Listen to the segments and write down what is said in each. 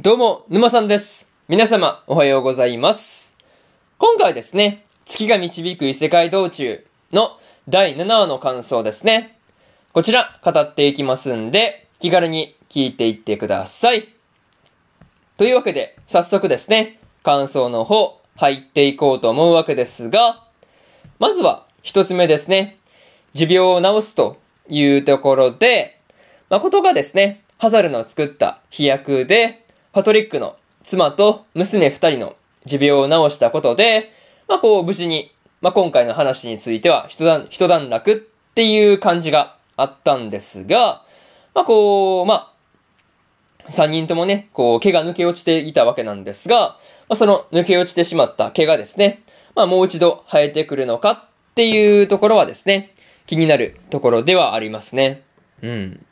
どうも、沼さんです。皆様、おはようございます。今回ですね、月が導く異世界道中の第7話の感想ですね。こちら、語っていきますんで、気軽に聞いていってください。というわけで、早速ですね、感想の方、入っていこうと思うわけですが、まずは、一つ目ですね、持病を治すというところで、誠がですね、ハザルの作った飛躍で、パトリックの妻と娘二人の持病を治したことで、まあこう無事に、まあ今回の話については一段、一段落っていう感じがあったんですが、まあこう、まあ、三人ともね、こう毛が抜け落ちていたわけなんですが、まあその抜け落ちてしまった毛がですね、まあもう一度生えてくるのかっていうところはですね、気になるところではありますね。うん。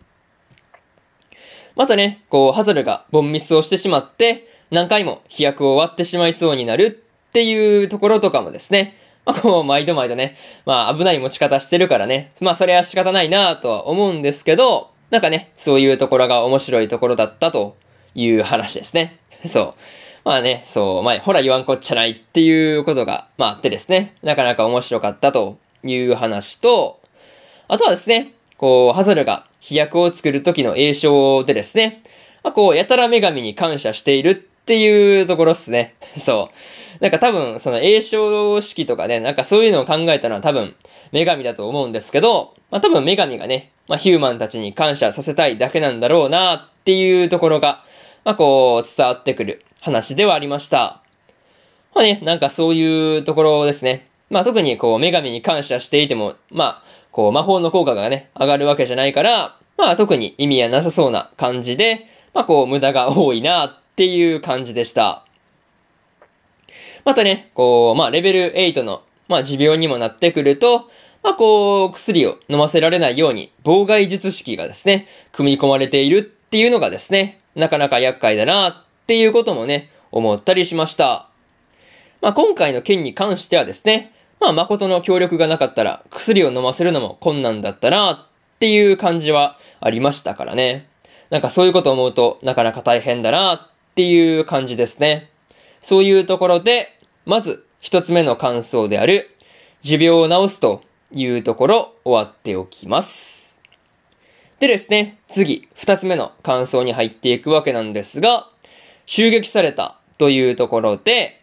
またね、こう、ハザルがボンミスをしてしまって、何回も飛躍を割ってしまいそうになるっていうところとかもですね、まあ、こう、毎度毎度ね、まあ、危ない持ち方してるからね、まあ、それは仕方ないなとは思うんですけど、なんかね、そういうところが面白いところだったという話ですね。そう。まあね、そう、まあ、ほら言わんこっちゃないっていうことが、まああってですね、なかなか面白かったという話と、あとはですね、こう、ハザルが飛躍を作る時の栄唱でですね、まあ、こう、やたら女神に感謝しているっていうところっすね。そう。なんか多分、その栄唱式とかね、なんかそういうのを考えたのは多分、女神だと思うんですけど、まあ多分女神がね、まあヒューマンたちに感謝させたいだけなんだろうなっていうところが、まあこう、伝わってくる話ではありました。まあね、なんかそういうところですね。まあ特にこう、女神に感謝していても、まあ、こう、魔法の効果がね、上がるわけじゃないから、まあ特に意味はなさそうな感じで、まあこう、無駄が多いなっていう感じでした。またね、こう、まあレベル8の、まあ持病にもなってくると、まあこう、薬を飲ませられないように、妨害術式がですね、組み込まれているっていうのがですね、なかなか厄介だなっていうこともね、思ったりしました。まあ今回の件に関してはですね、まあ誠の協力がなかったら薬を飲ませるのも困難だったなっていう感じはありましたからね。なんかそういうことを思うとなかなか大変だなっていう感じですね。そういうところで、まず一つ目の感想である持病を治すというところ終わっておきます。でですね、次二つ目の感想に入っていくわけなんですが、襲撃されたというところで、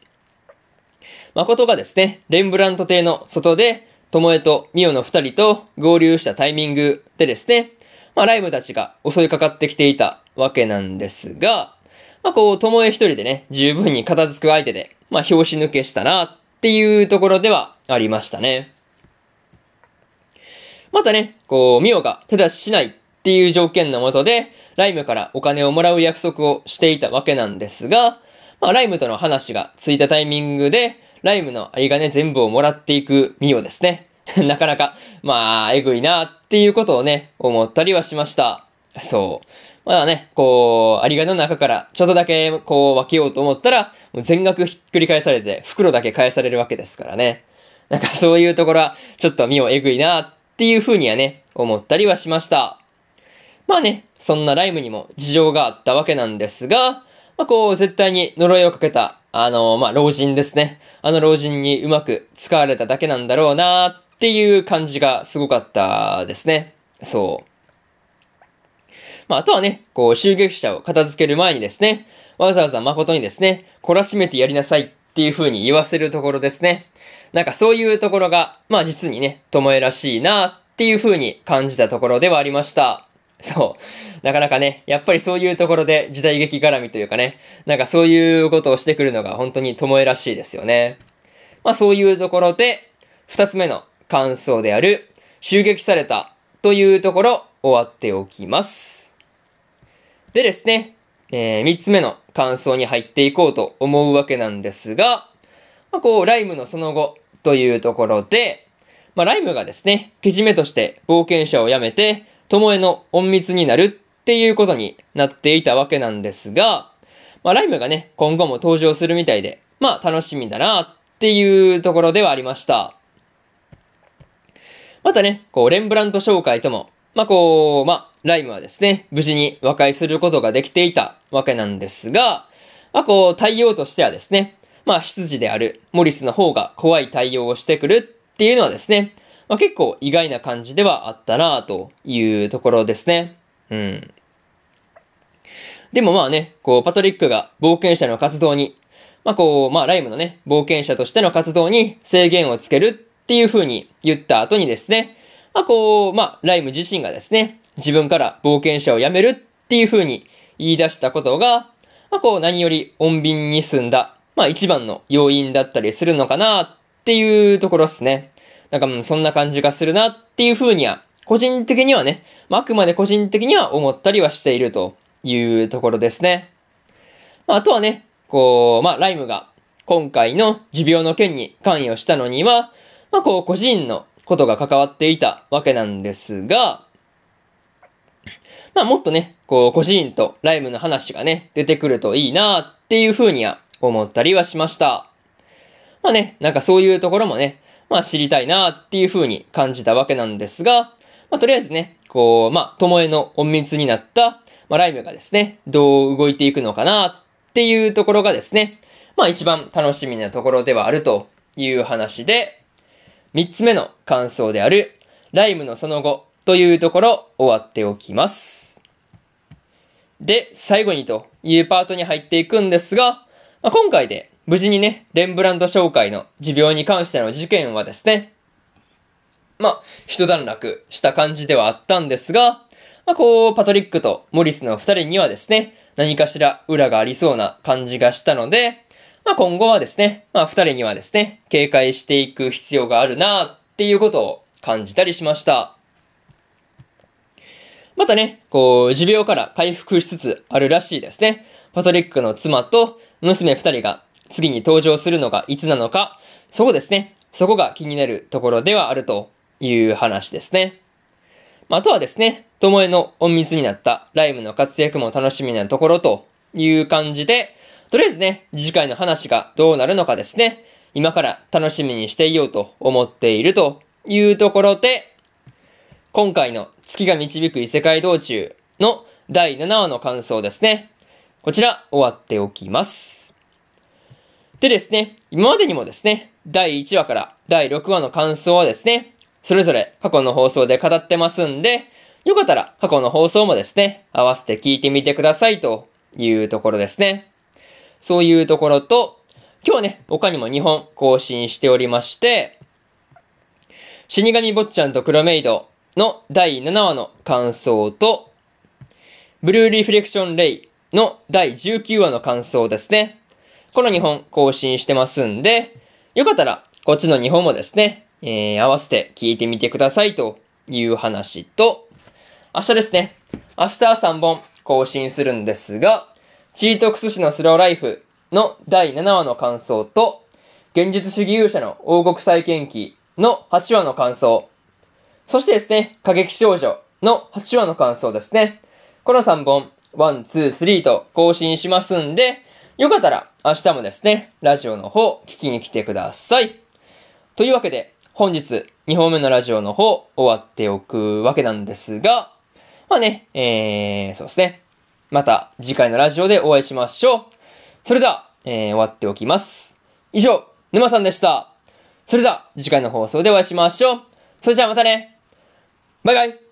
誠がですね、レンブラント邸の外で、巴とミオの二人と合流したタイミングでですね、まあ、ライムたちが襲いかかってきていたわけなんですが、まあ、こう、巴一人でね、十分に片付く相手で、まあ、拍子抜けしたなっていうところではありましたね。またね、こう、ミオが手出ししないっていう条件のもとで、ライムからお金をもらう約束をしていたわけなんですが、まあ、ライムとの話がついたタイミングで、ライムの有金全部をもらっていくミオですね。なかなか、まあ、えぐいなっていうことをね、思ったりはしました。そう。まあね、こう、有金の中からちょっとだけこう分けようと思ったら、もう全額ひっくり返されて、袋だけ返されるわけですからね。なんかそういうところは、ちょっとミオえぐいなっていう風にはね、思ったりはしました。まあね、そんなライムにも事情があったわけなんですが、まあこう、絶対に呪いをかけた、あの、まあ老人ですね。あの老人にうまく使われただけなんだろうなっていう感じがすごかったですね。そう。まああとはね、こう、襲撃者を片付ける前にですね、わざわざ誠にですね、懲らしめてやりなさいっていう風に言わせるところですね。なんかそういうところが、まあ実にね、巴らしいなっていう風に感じたところではありました。そう。なかなかね、やっぱりそういうところで時代劇絡みというかね、なんかそういうことをしてくるのが本当に巴らしいですよね。まあそういうところで、二つ目の感想である、襲撃されたというところ終わっておきます。でですね、えー、三つ目の感想に入っていこうと思うわけなんですが、まあこう、ライムのその後というところで、まあライムがですね、けじめとして冒険者を辞めて、巴の隠密になるっていうことになっていたわけなんですが、まあ、ライムがね、今後も登場するみたいで、まあ、楽しみだなっていうところではありました。またね、こう、レンブラント紹介とも、まあ、こう、まあ、ライムはですね、無事に和解することができていたわけなんですが、まあ、こう、対応としてはですね、まあ、執事であるモリスの方が怖い対応をしてくるっていうのはですね、まあ、結構意外な感じではあったなというところですね。うん。でもまあね、こう、パトリックが冒険者の活動に、まあこう、まあライムのね、冒険者としての活動に制限をつけるっていう風に言った後にですね、まあこう、まあライム自身がですね、自分から冒険者を辞めるっていう風に言い出したことが、まあこう何より穏便に済んだ、まあ一番の要因だったりするのかなっていうところですね。なんかもうそんな感じがするなっていう風には、個人的にはね、まああくまで個人的には思ったりはしているというところですね。まああとはね、こう、まあライムが今回の持病の件に関与したのには、まあこう個人のことが関わっていたわけなんですが、まあもっとね、こう個人とライムの話がね、出てくるといいなっていうふうには思ったりはしました。まあね、なんかそういうところもね、まあ知りたいなっていうふうに感じたわけなんですが、まあとりあえずね、こう、まあ、友えの隠密になった、まあライムがですね、どう動いていくのかなっていうところがですね、まあ一番楽しみなところではあるという話で、三つ目の感想である、ライムのその後というところ終わっておきます。で、最後にというパートに入っていくんですが、まあ、今回で無事にね、レンブラント紹介の持病に関しての事件はですね、まあ、一段落した感じではあったんですが、まあ、こう、パトリックとモリスの二人にはですね、何かしら裏がありそうな感じがしたので、まあ、今後はですね、まあ、二人にはですね、警戒していく必要があるなっていうことを感じたりしました。またね、こう、持病から回復しつつあるらしいですね。パトリックの妻と娘二人が次に登場するのがいつなのか、そこですね。そこが気になるところではあるという話ですね。あ、とはですね、巴の隠密になったライムの活躍も楽しみなところという感じで、とりあえずね、次回の話がどうなるのかですね、今から楽しみにしていようと思っているというところで、今回の月が導く異世界道中の第7話の感想ですね。こちら終わっておきます。でですね、今までにもですね、第1話から第6話の感想はですね、それぞれ過去の放送で語ってますんで、よかったら過去の放送もですね、合わせて聞いてみてくださいというところですね。そういうところと、今日はね、他にも2本更新しておりまして、死神坊ちゃんと黒メイドの第7話の感想と、ブルーリフレクションレイの第19話の感想ですね。この2本更新してますんで、よかったらこっちの2本もですね、えー、合わせて聞いてみてくださいという話と、明日ですね、明日は3本更新するんですが、チートクス氏のスローライフの第7話の感想と、現実主義勇者の王国再建記の8話の感想、そしてですね、過激少女の8話の感想ですね。この3本、1、2、3と更新しますんで、よかったら明日もですね、ラジオの方聞きに来てください。というわけで、本日2本目のラジオの方終わっておくわけなんですが、まあね、えー、そうですね。また次回のラジオでお会いしましょう。それでは、えー、終わっておきます。以上、沼さんでした。それでは、次回の放送でお会いしましょう。それじゃあまたね。バイバイ。